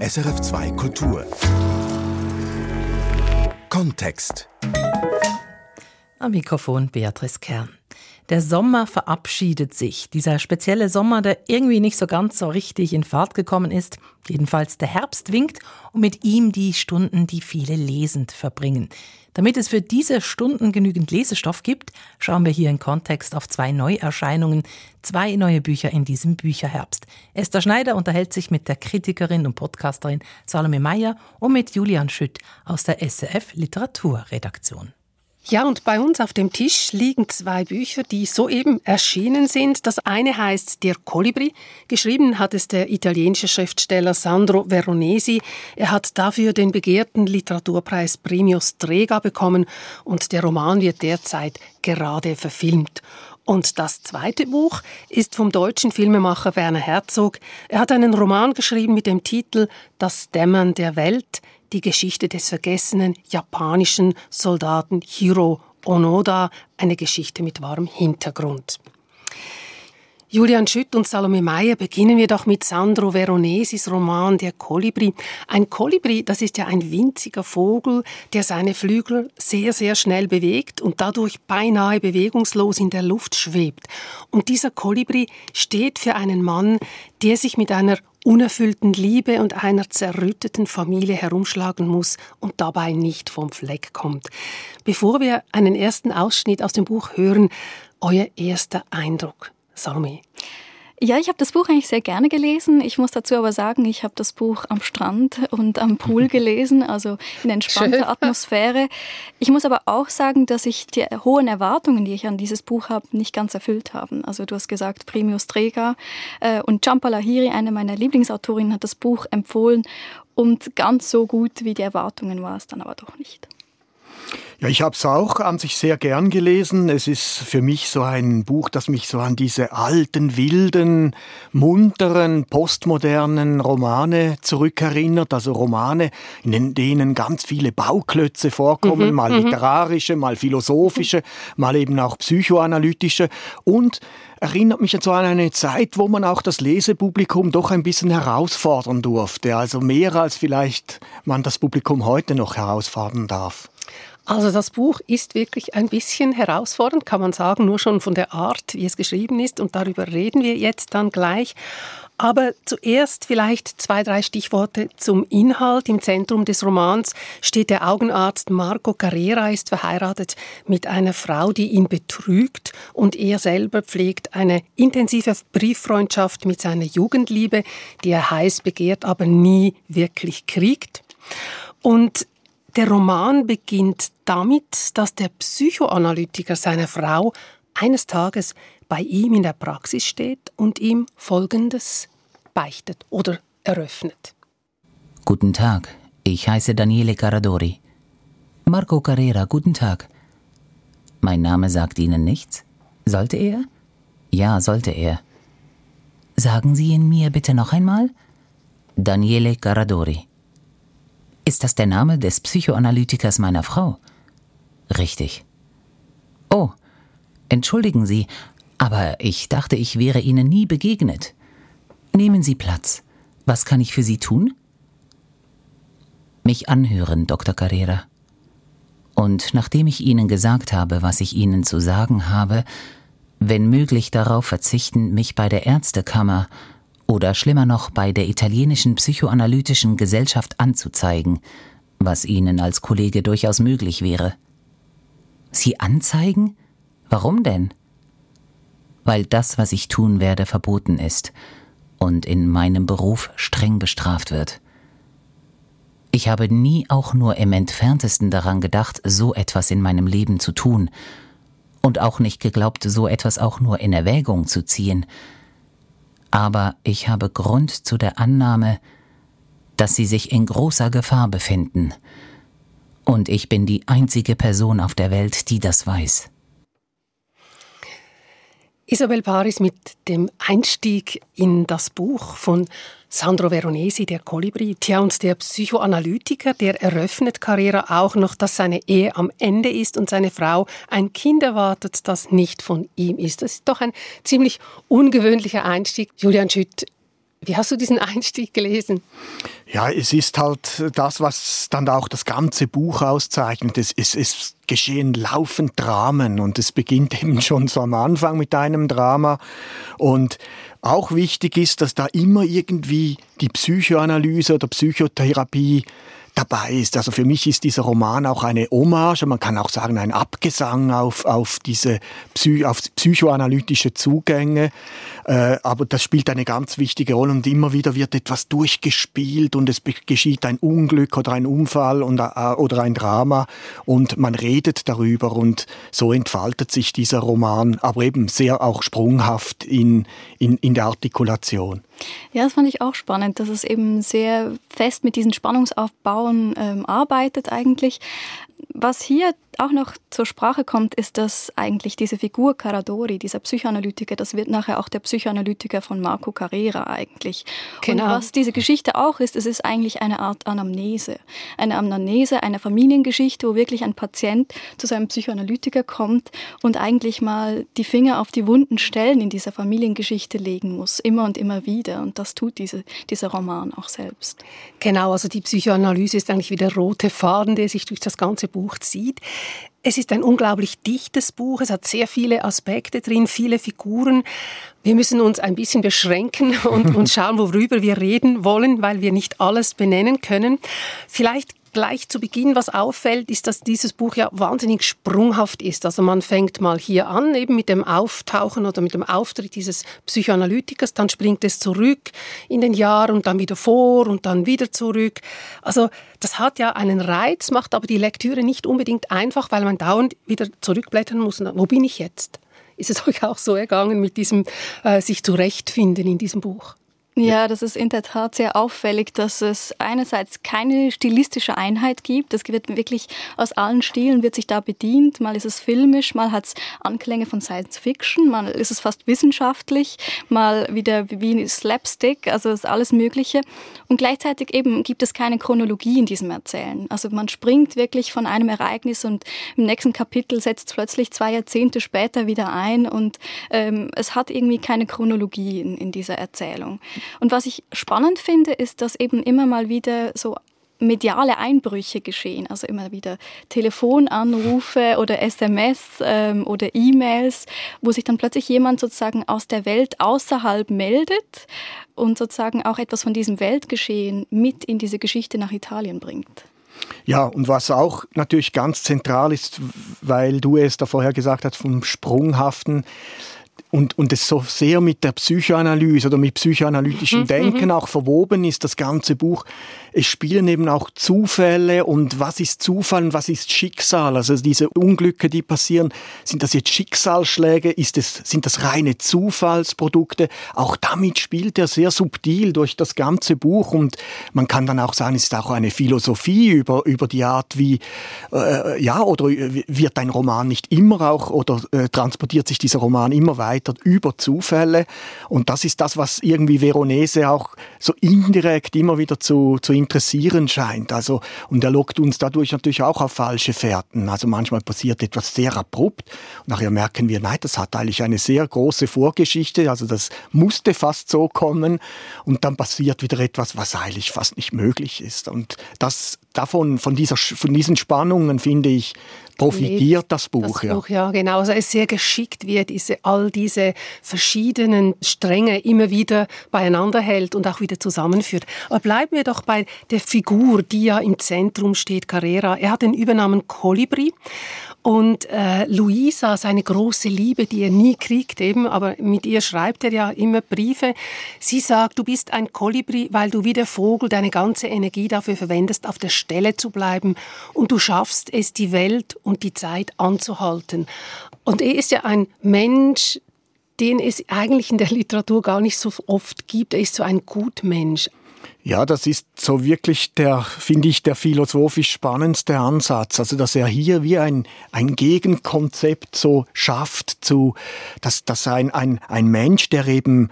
SRF 2 Kultur. Kontext. Am Mikrofon Beatrice Kern. Der Sommer verabschiedet sich. Dieser spezielle Sommer, der irgendwie nicht so ganz so richtig in Fahrt gekommen ist. Jedenfalls der Herbst winkt und mit ihm die Stunden, die viele lesend verbringen. Damit es für diese Stunden genügend Lesestoff gibt, schauen wir hier in Kontext auf zwei Neuerscheinungen, zwei neue Bücher in diesem Bücherherbst. Esther Schneider unterhält sich mit der Kritikerin und Podcasterin Salome Meyer und mit Julian Schütt aus der SRF Literaturredaktion. Ja, und bei uns auf dem Tisch liegen zwei Bücher, die soeben erschienen sind. Das eine heißt Der Kolibri. Geschrieben hat es der italienische Schriftsteller Sandro Veronesi. Er hat dafür den begehrten Literaturpreis Premio Strega bekommen und der Roman wird derzeit gerade verfilmt. Und das zweite Buch ist vom deutschen Filmemacher Werner Herzog. Er hat einen Roman geschrieben mit dem Titel Das Dämmern der Welt die Geschichte des vergessenen japanischen Soldaten Hiro Onoda, eine Geschichte mit wahrem Hintergrund. Julian Schütt und Salome Meyer beginnen wir doch mit Sandro Veronesis Roman Der Kolibri. Ein Kolibri, das ist ja ein winziger Vogel, der seine Flügel sehr, sehr schnell bewegt und dadurch beinahe bewegungslos in der Luft schwebt. Und dieser Kolibri steht für einen Mann, der sich mit einer unerfüllten Liebe und einer zerrütteten Familie herumschlagen muss und dabei nicht vom Fleck kommt. Bevor wir einen ersten Ausschnitt aus dem Buch hören, euer erster Eindruck, Salome. Ja, ich habe das Buch eigentlich sehr gerne gelesen. Ich muss dazu aber sagen, ich habe das Buch am Strand und am Pool gelesen, also in entspannter Schön. Atmosphäre. Ich muss aber auch sagen, dass ich die hohen Erwartungen, die ich an dieses Buch habe, nicht ganz erfüllt haben. Also du hast gesagt, Premio Strega äh, und Champa Lahiri, eine meiner Lieblingsautorinnen, hat das Buch empfohlen und ganz so gut wie die Erwartungen war es dann aber doch nicht. Ja, ich habe es auch an sich sehr gern gelesen. Es ist für mich so ein Buch, das mich so an diese alten, wilden, munteren, postmodernen Romane zurückerinnert. Also Romane, in denen ganz viele Bauklötze vorkommen, mhm, mal mhm. literarische, mal philosophische, mal eben auch psychoanalytische und erinnert mich so an eine Zeit, wo man auch das Lesepublikum doch ein bisschen herausfordern durfte. Also mehr als vielleicht man das Publikum heute noch herausfordern darf. Also das Buch ist wirklich ein bisschen herausfordernd, kann man sagen, nur schon von der Art, wie es geschrieben ist. Und darüber reden wir jetzt dann gleich. Aber zuerst vielleicht zwei, drei Stichworte zum Inhalt. Im Zentrum des Romans steht der Augenarzt Marco Carrera, ist verheiratet mit einer Frau, die ihn betrügt und er selber pflegt eine intensive Brieffreundschaft mit seiner Jugendliebe, die er heiß begehrt, aber nie wirklich kriegt. Und der Roman beginnt damit, dass der Psychoanalytiker seiner Frau eines Tages bei ihm in der Praxis steht und ihm Folgendes beichtet oder eröffnet. Guten Tag, ich heiße Daniele Caradori. Marco Carrera, guten Tag. Mein Name sagt Ihnen nichts? Sollte er? Ja, sollte er. Sagen Sie ihn mir bitte noch einmal? Daniele Caradori. Ist das der Name des Psychoanalytikers meiner Frau? Richtig. Oh, entschuldigen Sie, aber ich dachte, ich wäre Ihnen nie begegnet. Nehmen Sie Platz. Was kann ich für Sie tun? Mich anhören, Dr. Carrera. Und nachdem ich Ihnen gesagt habe, was ich Ihnen zu sagen habe, wenn möglich darauf verzichten, mich bei der Ärztekammer oder schlimmer noch bei der italienischen psychoanalytischen Gesellschaft anzuzeigen, was Ihnen als Kollege durchaus möglich wäre. Sie anzeigen? Warum denn? Weil das, was ich tun werde, verboten ist und in meinem Beruf streng bestraft wird. Ich habe nie auch nur im entferntesten daran gedacht, so etwas in meinem Leben zu tun, und auch nicht geglaubt, so etwas auch nur in Erwägung zu ziehen, aber ich habe Grund zu der Annahme, dass Sie sich in großer Gefahr befinden. Und ich bin die einzige Person auf der Welt, die das weiß. Isabel Paris mit dem Einstieg in das Buch von Sandro Veronesi, der Kolibri. Tja, und der Psychoanalytiker, der eröffnet Carrera auch noch, dass seine Ehe am Ende ist und seine Frau ein Kind erwartet, das nicht von ihm ist. Das ist doch ein ziemlich ungewöhnlicher Einstieg. Julian Schütt, Wie hast du diesen Einstieg gelesen? Ja, es ist halt das, was dann auch das ganze Buch auszeichnet. Es, es, es geschehen laufend Dramen und es beginnt eben schon so am Anfang mit einem Drama. Und auch wichtig ist, dass da immer irgendwie die Psychoanalyse oder Psychotherapie dabei ist. Also für mich ist dieser Roman auch eine Hommage, man kann auch sagen ein Abgesang auf, auf diese Psy auf psychoanalytische Zugänge. Äh, aber das spielt eine ganz wichtige Rolle und immer wieder wird etwas durchgespielt und es geschieht ein Unglück oder ein Unfall und, äh, oder ein Drama und man redet darüber und so entfaltet sich dieser Roman, aber eben sehr auch sprunghaft in, in, in der Artikulation. Ja, das fand ich auch spannend, dass es eben sehr fest mit diesen Spannungsaufbauen ähm, arbeitet eigentlich. Was hier auch noch zur Sprache kommt, ist, dass eigentlich diese Figur Caradori, dieser Psychoanalytiker, das wird nachher auch der Psychoanalytiker von Marco Carrera eigentlich. Genau. Und was diese Geschichte auch ist, es ist eigentlich eine Art Anamnese. Eine Anamnese einer Familiengeschichte, wo wirklich ein Patient zu seinem Psychoanalytiker kommt und eigentlich mal die Finger auf die wunden Stellen in dieser Familiengeschichte legen muss, immer und immer wieder. Und das tut diese, dieser Roman auch selbst. Genau, also die Psychoanalyse ist eigentlich wie der rote Faden, der sich durch das ganze Buch zieht. Es ist ein unglaublich dichtes Buch. Es hat sehr viele Aspekte drin, viele Figuren. Wir müssen uns ein bisschen beschränken und, und schauen, worüber wir reden wollen, weil wir nicht alles benennen können. Vielleicht gleich zu Beginn, was auffällt, ist, dass dieses Buch ja wahnsinnig sprunghaft ist. Also man fängt mal hier an, eben mit dem Auftauchen oder mit dem Auftritt dieses Psychoanalytikers, dann springt es zurück in den Jahr und dann wieder vor und dann wieder zurück. Also das hat ja einen Reiz, macht aber die Lektüre nicht unbedingt einfach, weil man dauernd wieder zurückblättern muss. Wo bin ich jetzt? Ist es euch auch so ergangen mit diesem äh, sich zurechtfinden in diesem Buch? Ja, das ist in der Tat sehr auffällig, dass es einerseits keine stilistische Einheit gibt. Es wird wirklich aus allen Stilen wird sich da bedient. Mal ist es filmisch, mal hat es Anklänge von Science Fiction, mal ist es fast wissenschaftlich, mal wieder wie Slapstick, also ist alles Mögliche. Und gleichzeitig eben gibt es keine Chronologie in diesem Erzählen. Also man springt wirklich von einem Ereignis und im nächsten Kapitel setzt plötzlich zwei Jahrzehnte später wieder ein und ähm, es hat irgendwie keine Chronologie in, in dieser Erzählung. Und was ich spannend finde, ist, dass eben immer mal wieder so mediale Einbrüche geschehen, also immer wieder Telefonanrufe oder SMS ähm, oder E-Mails, wo sich dann plötzlich jemand sozusagen aus der Welt außerhalb meldet und sozusagen auch etwas von diesem Weltgeschehen mit in diese Geschichte nach Italien bringt. Ja, und was auch natürlich ganz zentral ist, weil du es da vorher gesagt hast, vom Sprunghaften, und, und es so sehr mit der Psychoanalyse oder mit psychoanalytischem mhm, Denken mhm. auch verwoben ist, das ganze Buch. Es spielen eben auch Zufälle und was ist Zufall und was ist Schicksal? Also diese Unglücke, die passieren, sind das jetzt Schicksalsschläge? Ist es, sind das reine Zufallsprodukte? Auch damit spielt er sehr subtil durch das ganze Buch und man kann dann auch sagen, es ist auch eine Philosophie über, über die Art, wie, äh, ja, oder wird ein Roman nicht immer auch, oder äh, transportiert sich dieser Roman immer weiter erweitert über Zufälle. Und das ist das, was irgendwie Veronese auch so indirekt immer wieder zu, zu interessieren scheint. Also, und er lockt uns dadurch natürlich auch auf falsche Fährten. Also manchmal passiert etwas sehr abrupt. Und nachher merken wir, nein, das hat eigentlich eine sehr große Vorgeschichte. Also das musste fast so kommen. Und dann passiert wieder etwas, was eigentlich fast nicht möglich ist. Und das, davon, von, dieser, von diesen Spannungen, finde ich, profitiert das Buch. Das ja. Buch, ja, genau. Also es sehr geschickt wird, diese, all diese verschiedenen Stränge immer wieder beieinander hält und auch wieder zusammenführt. Aber bleiben wir doch bei der Figur, die ja im Zentrum steht, Carrera. Er hat den Übernamen Kolibri und äh, Luisa, seine große Liebe, die er nie kriegt eben, aber mit ihr schreibt er ja immer Briefe. Sie sagt, du bist ein Kolibri, weil du wie der Vogel deine ganze Energie dafür verwendest, auf der Stelle zu bleiben und du schaffst es, die Welt und die Zeit anzuhalten. Und er ist ja ein Mensch, den es eigentlich in der Literatur gar nicht so oft gibt. Er ist so ein Gutmensch, ja, das ist so wirklich der, finde ich, der philosophisch spannendste Ansatz. Also, dass er hier wie ein, ein Gegenkonzept so schafft zu, dass, dass ein, ein, ein Mensch, der eben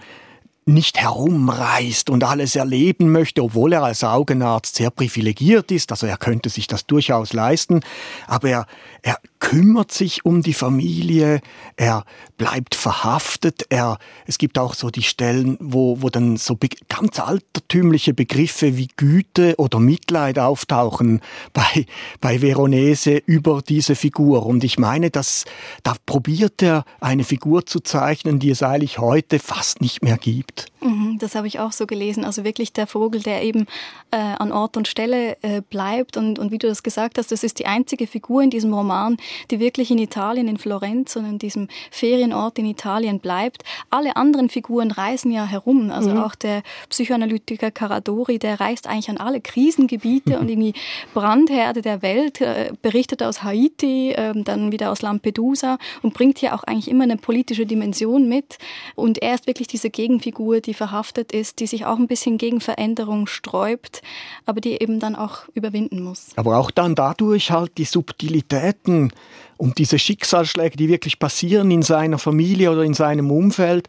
nicht herumreist und alles erleben möchte, obwohl er als Augenarzt sehr privilegiert ist, also er könnte sich das durchaus leisten, aber er, er kümmert sich um die Familie, er bleibt verhaftet, er, es gibt auch so die Stellen, wo, wo dann so ganz altertümliche Begriffe wie Güte oder Mitleid auftauchen bei, bei Veronese über diese Figur. Und ich meine, dass, da probiert er eine Figur zu zeichnen, die es eigentlich heute fast nicht mehr gibt. Mhm, das habe ich auch so gelesen. Also wirklich der Vogel, der eben äh, an Ort und Stelle äh, bleibt. Und, und wie du das gesagt hast, das ist die einzige Figur in diesem Roman, die wirklich in Italien, in Florenz und in diesem Ferienort in Italien bleibt. Alle anderen Figuren reisen ja herum. Also mhm. auch der Psychoanalytiker Caradori, der reist eigentlich an alle Krisengebiete und irgendwie Brandherde der Welt, äh, berichtet aus Haiti, äh, dann wieder aus Lampedusa und bringt hier auch eigentlich immer eine politische Dimension mit. Und er ist wirklich diese Gegenfigur, die verhaftet ist, die sich auch ein bisschen gegen Veränderung sträubt, aber die eben dann auch überwinden muss. Aber auch dann dadurch halt die Subtilitäten und diese Schicksalsschläge, die wirklich passieren in seiner Familie oder in seinem Umfeld,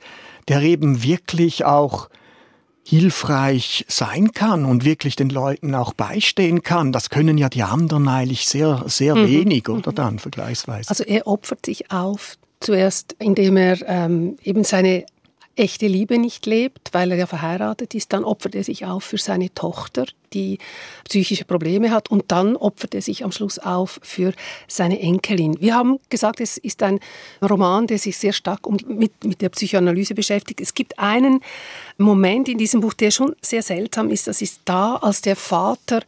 der eben wirklich auch hilfreich sein kann und wirklich den Leuten auch beistehen kann. Das können ja die anderen eigentlich sehr, sehr mhm. wenig, oder mhm. dann vergleichsweise. Also er opfert sich auf, zuerst indem er ähm, eben seine echte Liebe nicht lebt, weil er ja verheiratet ist, dann opfert er sich auf für seine Tochter, die psychische Probleme hat und dann opfert er sich am Schluss auf für seine Enkelin. Wir haben gesagt, es ist ein Roman, der sich sehr stark um, mit, mit der Psychoanalyse beschäftigt. Es gibt einen Moment in diesem Buch, der schon sehr seltsam ist. Das ist da, als der Vater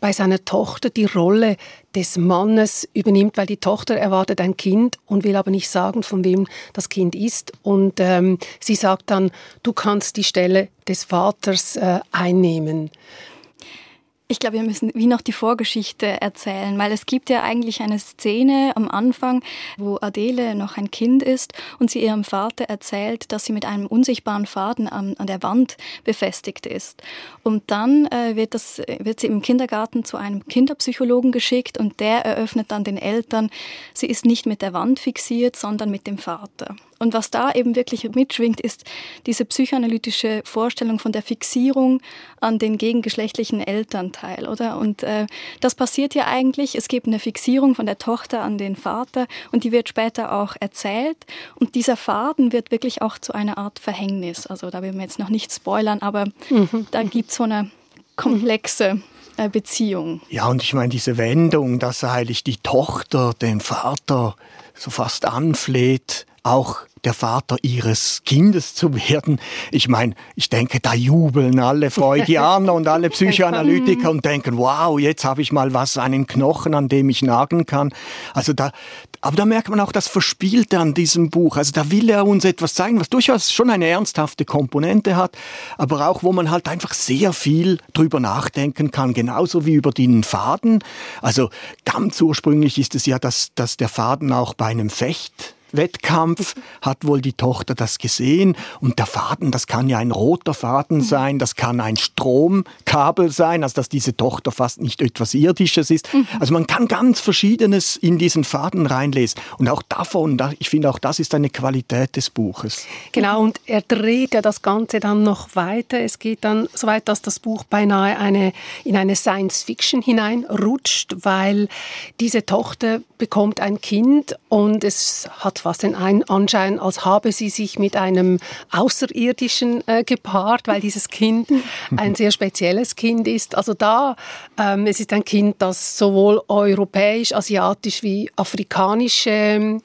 bei seiner Tochter die Rolle des Mannes übernimmt, weil die Tochter erwartet ein Kind und will aber nicht sagen, von wem das Kind ist. Und ähm, sie sagt dann, du kannst die Stelle des Vaters äh, einnehmen. Ich glaube, wir müssen wie noch die Vorgeschichte erzählen, weil es gibt ja eigentlich eine Szene am Anfang, wo Adele noch ein Kind ist und sie ihrem Vater erzählt, dass sie mit einem unsichtbaren Faden an, an der Wand befestigt ist. Und dann äh, wird, das, wird sie im Kindergarten zu einem Kinderpsychologen geschickt und der eröffnet dann den Eltern, sie ist nicht mit der Wand fixiert, sondern mit dem Vater. Und was da eben wirklich mitschwingt, ist diese psychoanalytische Vorstellung von der Fixierung an den gegengeschlechtlichen Elternteil, oder? Und äh, das passiert ja eigentlich. Es gibt eine Fixierung von der Tochter an den Vater und die wird später auch erzählt. Und dieser Faden wird wirklich auch zu einer Art Verhängnis. Also da will man jetzt noch nicht spoilern, aber mhm. da gibt es so eine komplexe äh, Beziehung. Ja, und ich meine, diese Wendung, dass eigentlich die Tochter den Vater so fast anfleht, auch der Vater ihres Kindes zu werden. Ich meine, ich denke, da jubeln alle Freudianer und alle Psychoanalytiker und denken, wow, jetzt habe ich mal was, einen Knochen, an dem ich nagen kann. Also da, aber da merkt man auch das Verspielte an diesem Buch. Also da will er uns etwas zeigen, was durchaus schon eine ernsthafte Komponente hat, aber auch, wo man halt einfach sehr viel drüber nachdenken kann, genauso wie über den Faden. Also ganz ursprünglich ist es ja, dass, dass der Faden auch bei einem Fecht Wettkampf hat wohl die Tochter das gesehen und der Faden, das kann ja ein roter Faden mhm. sein, das kann ein Stromkabel sein, also dass diese Tochter fast nicht etwas Irdisches ist. Mhm. Also man kann ganz Verschiedenes in diesen Faden reinlesen und auch davon, ich finde auch das ist eine Qualität des Buches. Genau und er dreht ja das Ganze dann noch weiter. Es geht dann so weit, dass das Buch beinahe eine, in eine Science Fiction hineinrutscht, weil diese Tochter bekommt ein Kind und es hat fast den Anschein, als habe sie sich mit einem Außerirdischen äh, gepaart, weil dieses Kind ein sehr spezielles Kind ist. Also da, ähm, es ist ein Kind, das sowohl europäisch, asiatisch wie afrikanische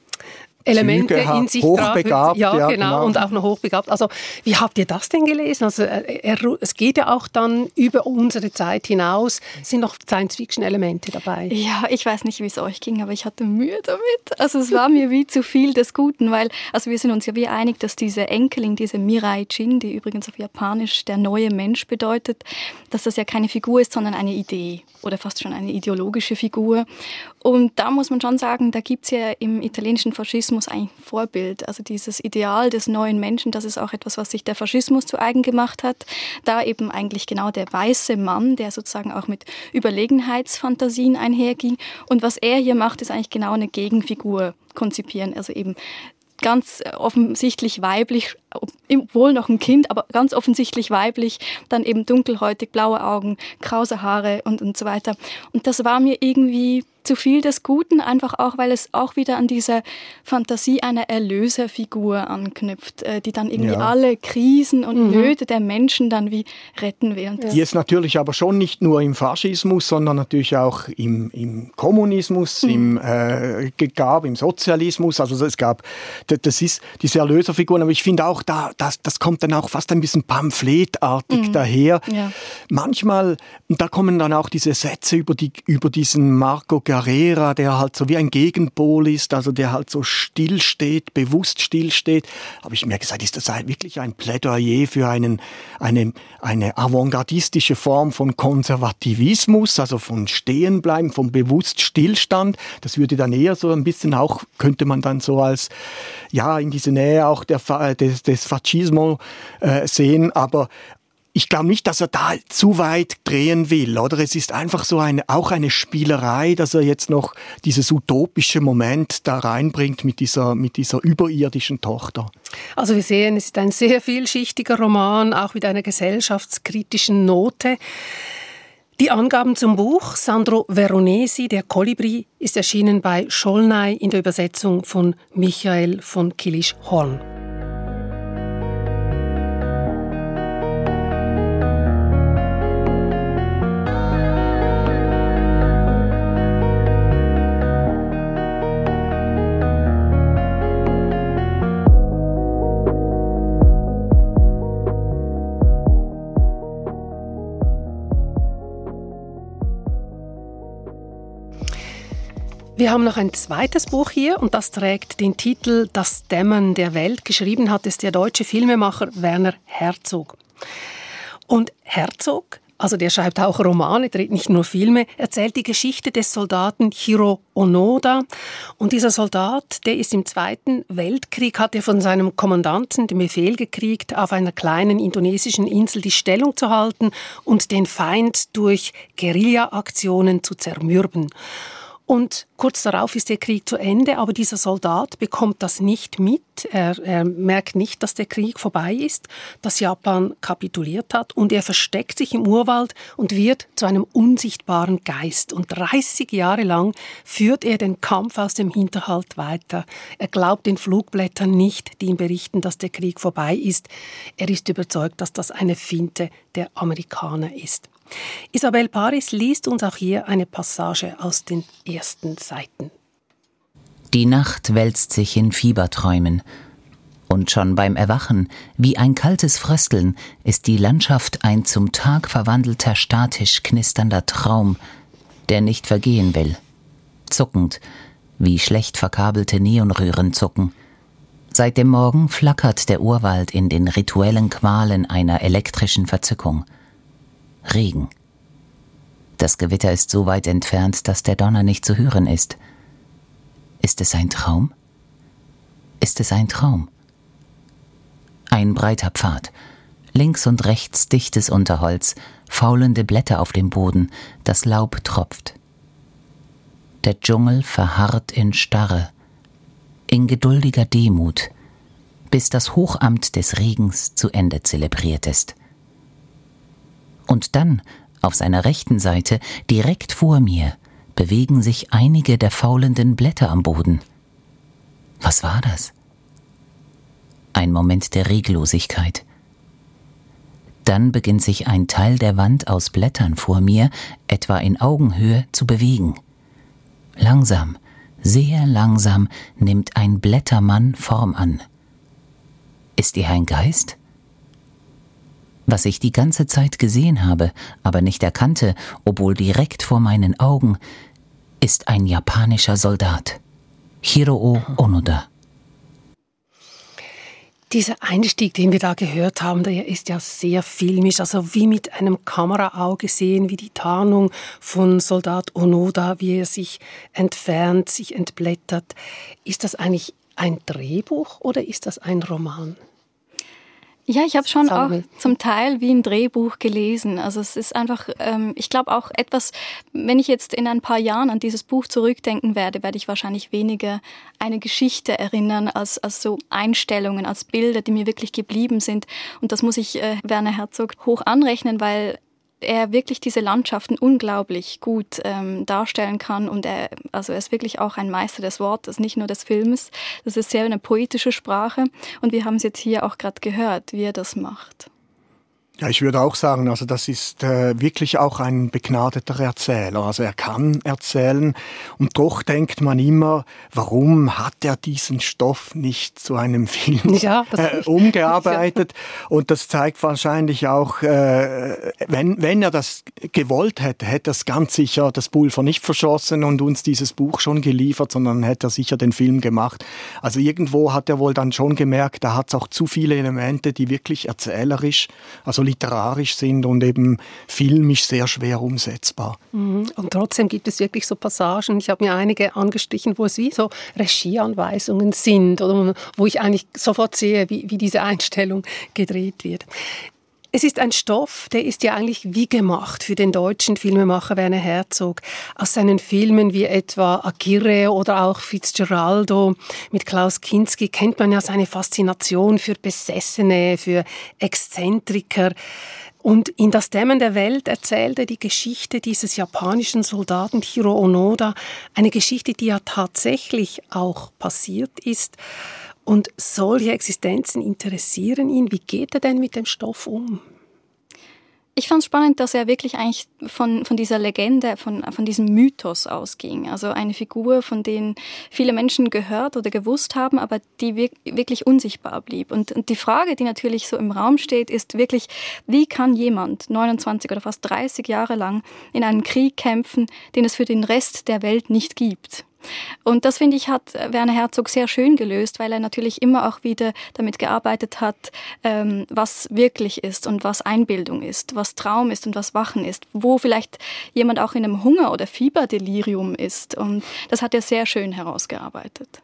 Elemente in sich hochbegabt, ja, ja genau, genau, und auch noch hochbegabt. Also wie habt ihr das denn gelesen? Also äh, er, es geht ja auch dann über unsere Zeit hinaus. Sind noch Science-Fiction-Elemente dabei. Ja, ich weiß nicht, wie es euch ging, aber ich hatte Mühe damit. Also es war mir wie zu viel des Guten, weil also wir sind uns ja wie einig, dass diese Enkelin, diese Mirai Jin, die übrigens auf Japanisch der neue Mensch bedeutet, dass das ja keine Figur ist, sondern eine Idee oder fast schon eine ideologische Figur. Und da muss man schon sagen, da gibt es ja im italienischen Faschismus ein Vorbild. Also dieses Ideal des neuen Menschen, das ist auch etwas, was sich der Faschismus zu eigen gemacht hat. Da eben eigentlich genau der weiße Mann, der sozusagen auch mit Überlegenheitsfantasien einherging. Und was er hier macht, ist eigentlich genau eine Gegenfigur konzipieren. Also eben ganz offensichtlich weiblich wohl noch ein Kind, aber ganz offensichtlich weiblich, dann eben dunkelhäutig, blaue Augen, krause Haare und, und so weiter. Und das war mir irgendwie zu viel des Guten, einfach auch, weil es auch wieder an diese Fantasie einer Erlöserfigur anknüpft, äh, die dann irgendwie ja. alle Krisen und mhm. Nöte der Menschen dann wie retten will. Die es natürlich aber schon nicht nur im Faschismus, sondern natürlich auch im, im Kommunismus, mhm. im äh, gab, im Sozialismus. Also es gab, das ist diese Erlöserfiguren. Aber ich finde auch, da, das, das kommt dann auch fast ein bisschen pamphletartig mhm. daher. Ja. Manchmal, und da kommen dann auch diese Sätze über, die, über diesen Marco Guerrero Carrera, der halt so wie ein Gegenpol ist, also der halt so still steht, bewusst still steht. Aber ich mir gesagt, ist das wirklich ein Plädoyer für einen, eine, eine avantgardistische Form von Konservativismus, also von Stehenbleiben, von bewusst Stillstand. Das würde dann eher so ein bisschen auch, könnte man dann so als, ja, in diese Nähe auch der, des, des Fascismo äh, sehen. Aber ich glaube nicht, dass er da zu weit drehen will, oder? Es ist einfach so eine, auch eine Spielerei, dass er jetzt noch dieses utopische Moment da reinbringt mit dieser, mit dieser überirdischen Tochter. Also wir sehen, es ist ein sehr vielschichtiger Roman, auch mit einer gesellschaftskritischen Note. Die Angaben zum Buch Sandro Veronesi, der Kolibri, ist erschienen bei Schollnay in der Übersetzung von Michael von Killisch-Horn. Wir haben noch ein zweites Buch hier und das trägt den Titel Das Dämmern der Welt. Geschrieben hat es der deutsche Filmemacher Werner Herzog. Und Herzog, also der schreibt auch Romane, dreht nicht nur Filme, erzählt die Geschichte des Soldaten Hiro Onoda. Und dieser Soldat, der ist im Zweiten Weltkrieg, hat er von seinem Kommandanten den Befehl gekriegt, auf einer kleinen indonesischen Insel die Stellung zu halten und den Feind durch Guerilla-Aktionen zu zermürben. Und kurz darauf ist der Krieg zu Ende, aber dieser Soldat bekommt das nicht mit. Er, er, merkt nicht, dass der Krieg vorbei ist, dass Japan kapituliert hat und er versteckt sich im Urwald und wird zu einem unsichtbaren Geist. Und 30 Jahre lang führt er den Kampf aus dem Hinterhalt weiter. Er glaubt den Flugblättern nicht, die ihm berichten, dass der Krieg vorbei ist. Er ist überzeugt, dass das eine Finte der Amerikaner ist. Isabel Paris liest uns auch hier eine Passage aus den ersten Seiten. Die Nacht wälzt sich in Fieberträumen, und schon beim Erwachen, wie ein kaltes Frösteln, ist die Landschaft ein zum Tag verwandelter statisch knisternder Traum, der nicht vergehen will. Zuckend, wie schlecht verkabelte Neonröhren zucken. Seit dem Morgen flackert der Urwald in den rituellen Qualen einer elektrischen Verzückung. Regen. Das Gewitter ist so weit entfernt, dass der Donner nicht zu hören ist. Ist es ein Traum? Ist es ein Traum? Ein breiter Pfad, links und rechts dichtes Unterholz, faulende Blätter auf dem Boden, das Laub tropft. Der Dschungel verharrt in Starre, in geduldiger Demut, bis das Hochamt des Regens zu Ende zelebriert ist. Und dann, auf seiner rechten Seite, direkt vor mir, bewegen sich einige der faulenden Blätter am Boden. Was war das? Ein Moment der Reglosigkeit. Dann beginnt sich ein Teil der Wand aus Blättern vor mir, etwa in Augenhöhe, zu bewegen. Langsam, sehr langsam nimmt ein Blättermann Form an. Ist er ein Geist? Was ich die ganze Zeit gesehen habe, aber nicht erkannte, obwohl direkt vor meinen Augen, ist ein japanischer Soldat. Hiroo Onoda. Dieser Einstieg, den wir da gehört haben, der ist ja sehr filmisch, also wie mit einem Kameraauge sehen, wie die Tarnung von Soldat Onoda, wie er sich entfernt, sich entblättert. Ist das eigentlich ein Drehbuch oder ist das ein Roman? Ja, ich habe schon auch zum Teil wie ein Drehbuch gelesen. Also es ist einfach, ähm, ich glaube auch etwas, wenn ich jetzt in ein paar Jahren an dieses Buch zurückdenken werde, werde ich wahrscheinlich weniger eine Geschichte erinnern als, als so Einstellungen, als Bilder, die mir wirklich geblieben sind. Und das muss ich äh, Werner Herzog hoch anrechnen, weil er wirklich diese Landschaften unglaublich gut ähm, darstellen kann und er, also er ist wirklich auch ein Meister des Wortes, nicht nur des Films. Das ist sehr eine poetische Sprache und wir haben es jetzt hier auch gerade gehört, wie er das macht. Ja, ich würde auch sagen, also das ist äh, wirklich auch ein begnadeter Erzähler. Also er kann erzählen und doch denkt man immer, warum hat er diesen Stoff nicht zu einem Film ja, äh, umgearbeitet? Ja. Und das zeigt wahrscheinlich auch, äh, wenn, wenn er das gewollt hätte, hätte er es ganz sicher das Pulver nicht verschossen und uns dieses Buch schon geliefert, sondern hätte er sicher den Film gemacht. Also irgendwo hat er wohl dann schon gemerkt, da hat es auch zu viele Elemente, die wirklich erzählerisch, also literarisch sind und eben filmisch sehr schwer umsetzbar. Mhm. Und trotzdem gibt es wirklich so Passagen, ich habe mir einige angestrichen, wo es wie so Regieanweisungen sind oder wo ich eigentlich sofort sehe, wie, wie diese Einstellung gedreht wird. Es ist ein Stoff, der ist ja eigentlich wie gemacht für den deutschen Filmemacher Werner Herzog. Aus seinen Filmen wie etwa Aguirre oder auch Fitzgeraldo mit Klaus Kinski kennt man ja seine Faszination für Besessene, für Exzentriker. Und in Das Dämmen der Welt erzählt er die Geschichte dieses japanischen Soldaten Hiro Onoda, eine Geschichte, die ja tatsächlich auch passiert ist. Und solche Existenzen interessieren ihn. Wie geht er denn mit dem Stoff um? Ich fand es spannend, dass er wirklich eigentlich von, von dieser Legende, von, von diesem Mythos ausging. Also eine Figur, von denen viele Menschen gehört oder gewusst haben, aber die wirklich unsichtbar blieb. Und, und die Frage, die natürlich so im Raum steht, ist wirklich, wie kann jemand 29 oder fast 30 Jahre lang in einem Krieg kämpfen, den es für den Rest der Welt nicht gibt? Und das finde ich hat Werner Herzog sehr schön gelöst, weil er natürlich immer auch wieder damit gearbeitet hat, ähm, was wirklich ist und was Einbildung ist, was Traum ist und was Wachen ist, wo vielleicht jemand auch in einem Hunger- oder Fieberdelirium ist. Und das hat er sehr schön herausgearbeitet.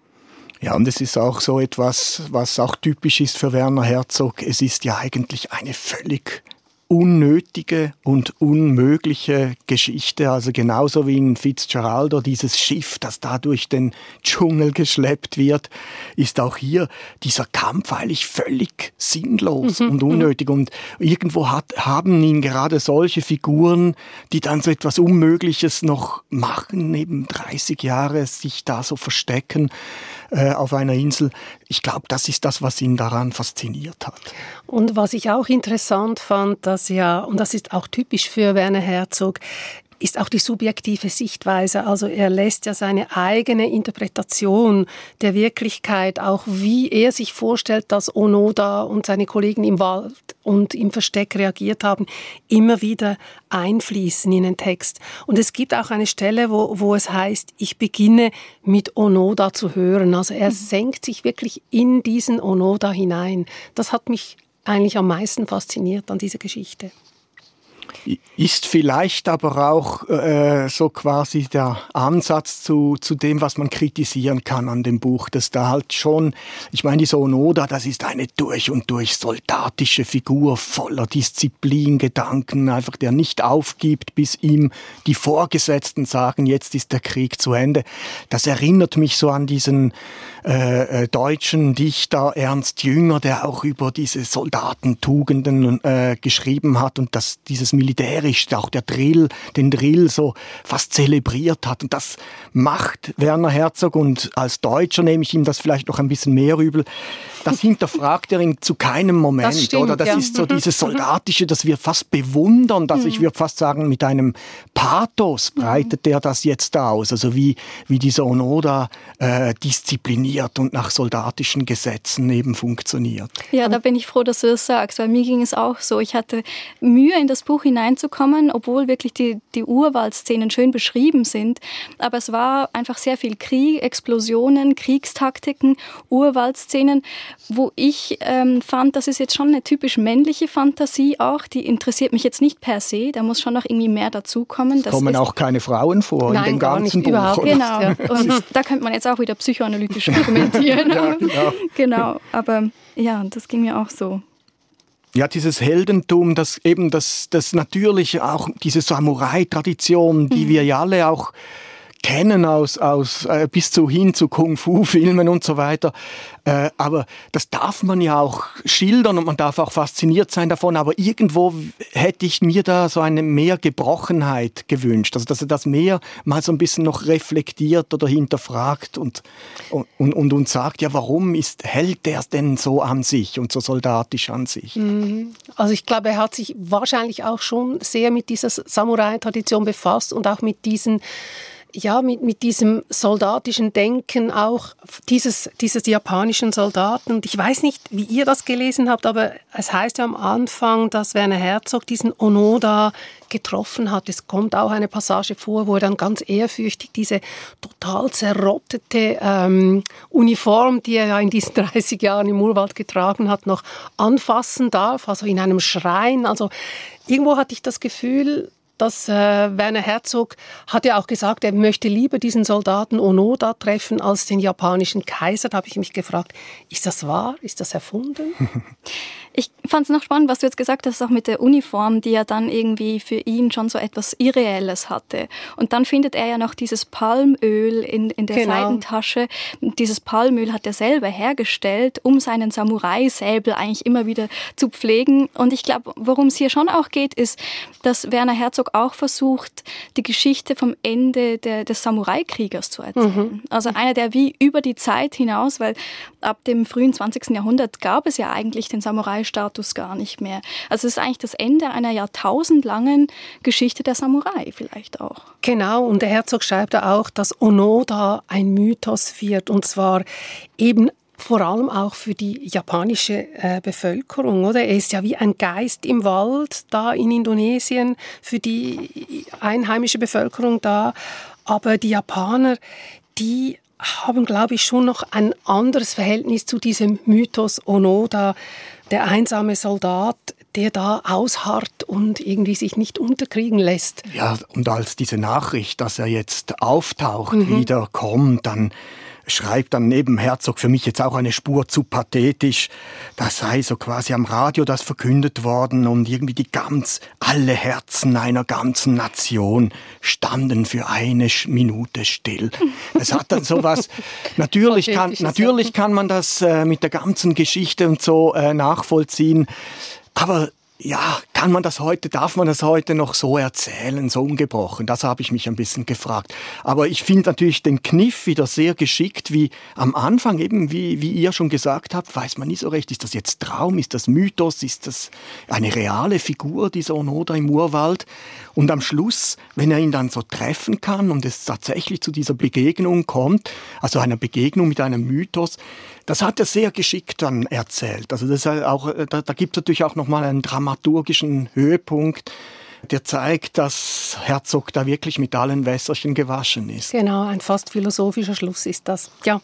Ja, und es ist auch so etwas, was auch typisch ist für Werner Herzog. Es ist ja eigentlich eine völlig unnötige und unmögliche Geschichte. Also genauso wie in Fitzgeraldo dieses Schiff, das da durch den Dschungel geschleppt wird, ist auch hier dieser Kampf eigentlich völlig sinnlos mhm. und mhm. unnötig. Und irgendwo hat, haben ihn gerade solche Figuren, die dann so etwas Unmögliches noch machen, neben 30 Jahre sich da so verstecken äh, auf einer Insel. Ich glaube, das ist das, was ihn daran fasziniert hat. Und was ich auch interessant fand, dass ja, und das ist auch typisch für Werner Herzog, ist auch die subjektive Sichtweise. Also er lässt ja seine eigene Interpretation der Wirklichkeit, auch wie er sich vorstellt, dass Onoda und seine Kollegen im Wald und im Versteck reagiert haben, immer wieder einfließen in den Text. Und es gibt auch eine Stelle, wo, wo es heißt, ich beginne mit Onoda zu hören. Also er mhm. senkt sich wirklich in diesen Onoda hinein. Das hat mich eigentlich am meisten fasziniert an dieser Geschichte ist vielleicht aber auch äh, so quasi der Ansatz zu, zu dem, was man kritisieren kann an dem Buch, dass da halt schon, ich meine, die Sonoda, das ist eine durch und durch soldatische Figur voller Disziplin, Gedanken, einfach der nicht aufgibt, bis ihm die Vorgesetzten sagen, jetzt ist der Krieg zu Ende. Das erinnert mich so an diesen äh, äh deutschen Dichter Ernst Jünger, der auch über diese Soldatentugenden äh, geschrieben hat und dass dieses militärisch auch der Drill, den Drill so fast zelebriert hat. Und das macht Werner Herzog und als Deutscher nehme ich ihm das vielleicht noch ein bisschen mehr übel. Das hinterfragt er ihn zu keinem Moment, das stimmt, oder? Das ja. ist so dieses Soldatische, das wir fast bewundern, dass ich mhm. würde fast sagen, mit einem Pathos breitet er das jetzt aus. Also wie, wie dieser Onoda äh, diszipliniert und nach soldatischen Gesetzen eben funktioniert. Ja, da bin ich froh, dass du das sagst, weil mir ging es auch so. Ich hatte Mühe in das Buch hineinzukommen, obwohl wirklich die, die Urwaldszenen schön beschrieben sind. Aber es war einfach sehr viel Krieg, Explosionen, Kriegstaktiken, Urwaldszenen, wo ich ähm, fand, das ist jetzt schon eine typisch männliche Fantasie auch. Die interessiert mich jetzt nicht per se. Da muss schon noch irgendwie mehr dazukommen. Es kommen auch keine Frauen vor Nein, in dem ganzen nicht, Buch. Überhaupt. Genau. Und da könnte man jetzt auch wieder psychoanalytisch argumentieren. ja, genau. genau. Aber ja, das ging mir auch so. Ja, dieses Heldentum, das eben das, das natürliche, auch diese Samurai-Tradition, die mhm. wir ja alle auch kennen aus, aus äh, bis zu hin zu Kung-Fu-Filmen und so weiter. Äh, aber das darf man ja auch schildern und man darf auch fasziniert sein davon. Aber irgendwo hätte ich mir da so eine mehr Gebrochenheit gewünscht. Also dass er das mehr mal so ein bisschen noch reflektiert oder hinterfragt und, und, und, und sagt, ja, warum ist, hält er denn so an sich und so soldatisch an sich? Mhm. Also ich glaube, er hat sich wahrscheinlich auch schon sehr mit dieser Samurai-Tradition befasst und auch mit diesen ja, mit, mit diesem soldatischen Denken auch dieses, dieses japanischen Soldaten. Und ich weiß nicht, wie ihr das gelesen habt, aber es heißt ja am Anfang, dass Werner Herzog diesen Onoda getroffen hat. Es kommt auch eine Passage vor, wo er dann ganz ehrfürchtig diese total zerrottete ähm, Uniform, die er ja in diesen 30 Jahren im Urwald getragen hat, noch anfassen darf, also in einem Schrein. Also irgendwo hatte ich das Gefühl, dass äh, Werner Herzog hat ja auch gesagt, er möchte lieber diesen Soldaten Onoda treffen als den japanischen Kaiser. Da habe ich mich gefragt, ist das wahr? Ist das erfunden? Ich fand es noch spannend, was du jetzt gesagt hast, auch mit der Uniform, die ja dann irgendwie für ihn schon so etwas Irreelles hatte. Und dann findet er ja noch dieses Palmöl in, in der genau. Seitentasche. Dieses Palmöl hat er selber hergestellt, um seinen Samurai-Säbel eigentlich immer wieder zu pflegen. Und ich glaube, worum es hier schon auch geht, ist, dass Werner Herzog auch versucht, die Geschichte vom Ende der, des Samurai-Kriegers zu erzählen. Mhm. Also einer, der wie über die Zeit hinaus, weil ab dem frühen 20. Jahrhundert gab es ja eigentlich den Samurai-Status gar nicht mehr. Also es ist eigentlich das Ende einer jahrtausendlangen Geschichte der Samurai vielleicht auch. Genau, und der Herzog schreibt auch, dass Onoda ein Mythos wird, und zwar eben vor allem auch für die japanische äh, Bevölkerung, oder? Er ist ja wie ein Geist im Wald da in Indonesien für die einheimische Bevölkerung da, aber die Japaner, die haben, glaube ich, schon noch ein anderes Verhältnis zu diesem Mythos Onoda, der einsame Soldat, der da ausharrt und irgendwie sich nicht unterkriegen lässt. Ja, und als diese Nachricht, dass er jetzt auftaucht, mhm. wieder kommt, dann schreibt dann neben Herzog für mich jetzt auch eine Spur zu pathetisch. Das sei so quasi am Radio das verkündet worden und irgendwie die ganz, alle Herzen einer ganzen Nation standen für eine Minute still. Es hat dann sowas, natürlich kann, natürlich kann man das äh, mit der ganzen Geschichte und so äh, nachvollziehen, aber ja, kann man das heute, darf man das heute noch so erzählen, so ungebrochen? Das habe ich mich ein bisschen gefragt. Aber ich finde natürlich den Kniff wieder sehr geschickt, wie am Anfang eben, wie, wie ihr schon gesagt habt, weiß man nie so recht, ist das jetzt Traum, ist das Mythos, ist das eine reale Figur, dieser Onoda im Urwald? Und am Schluss, wenn er ihn dann so treffen kann und es tatsächlich zu dieser Begegnung kommt, also einer Begegnung mit einem Mythos, das hat er sehr geschickt dann erzählt. Also das ist auch, äh, da, da gibt es natürlich auch nochmal einen dramaturgischen Höhepunkt, der zeigt, dass Herzog da wirklich mit allen Wässerchen gewaschen ist. Genau, ein fast philosophischer Schluss ist das. Ja.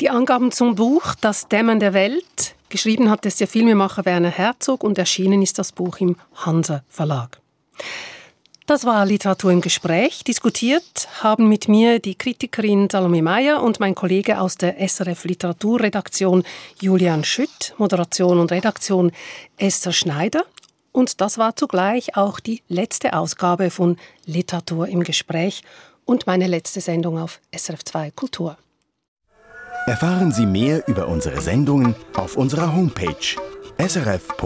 Die Angaben zum Buch Das Dämmern der Welt. Geschrieben hat es der Filmemacher Werner Herzog und erschienen ist das Buch im Hansa Verlag. Das war Literatur im Gespräch. Diskutiert haben mit mir die Kritikerin Salome Meyer und mein Kollege aus der SRF Literaturredaktion Julian Schütt, Moderation und Redaktion Esther Schneider. Und das war zugleich auch die letzte Ausgabe von Literatur im Gespräch und meine letzte Sendung auf SRF 2 Kultur. Erfahren Sie mehr über unsere Sendungen auf unserer Homepage srf.ch-kultur.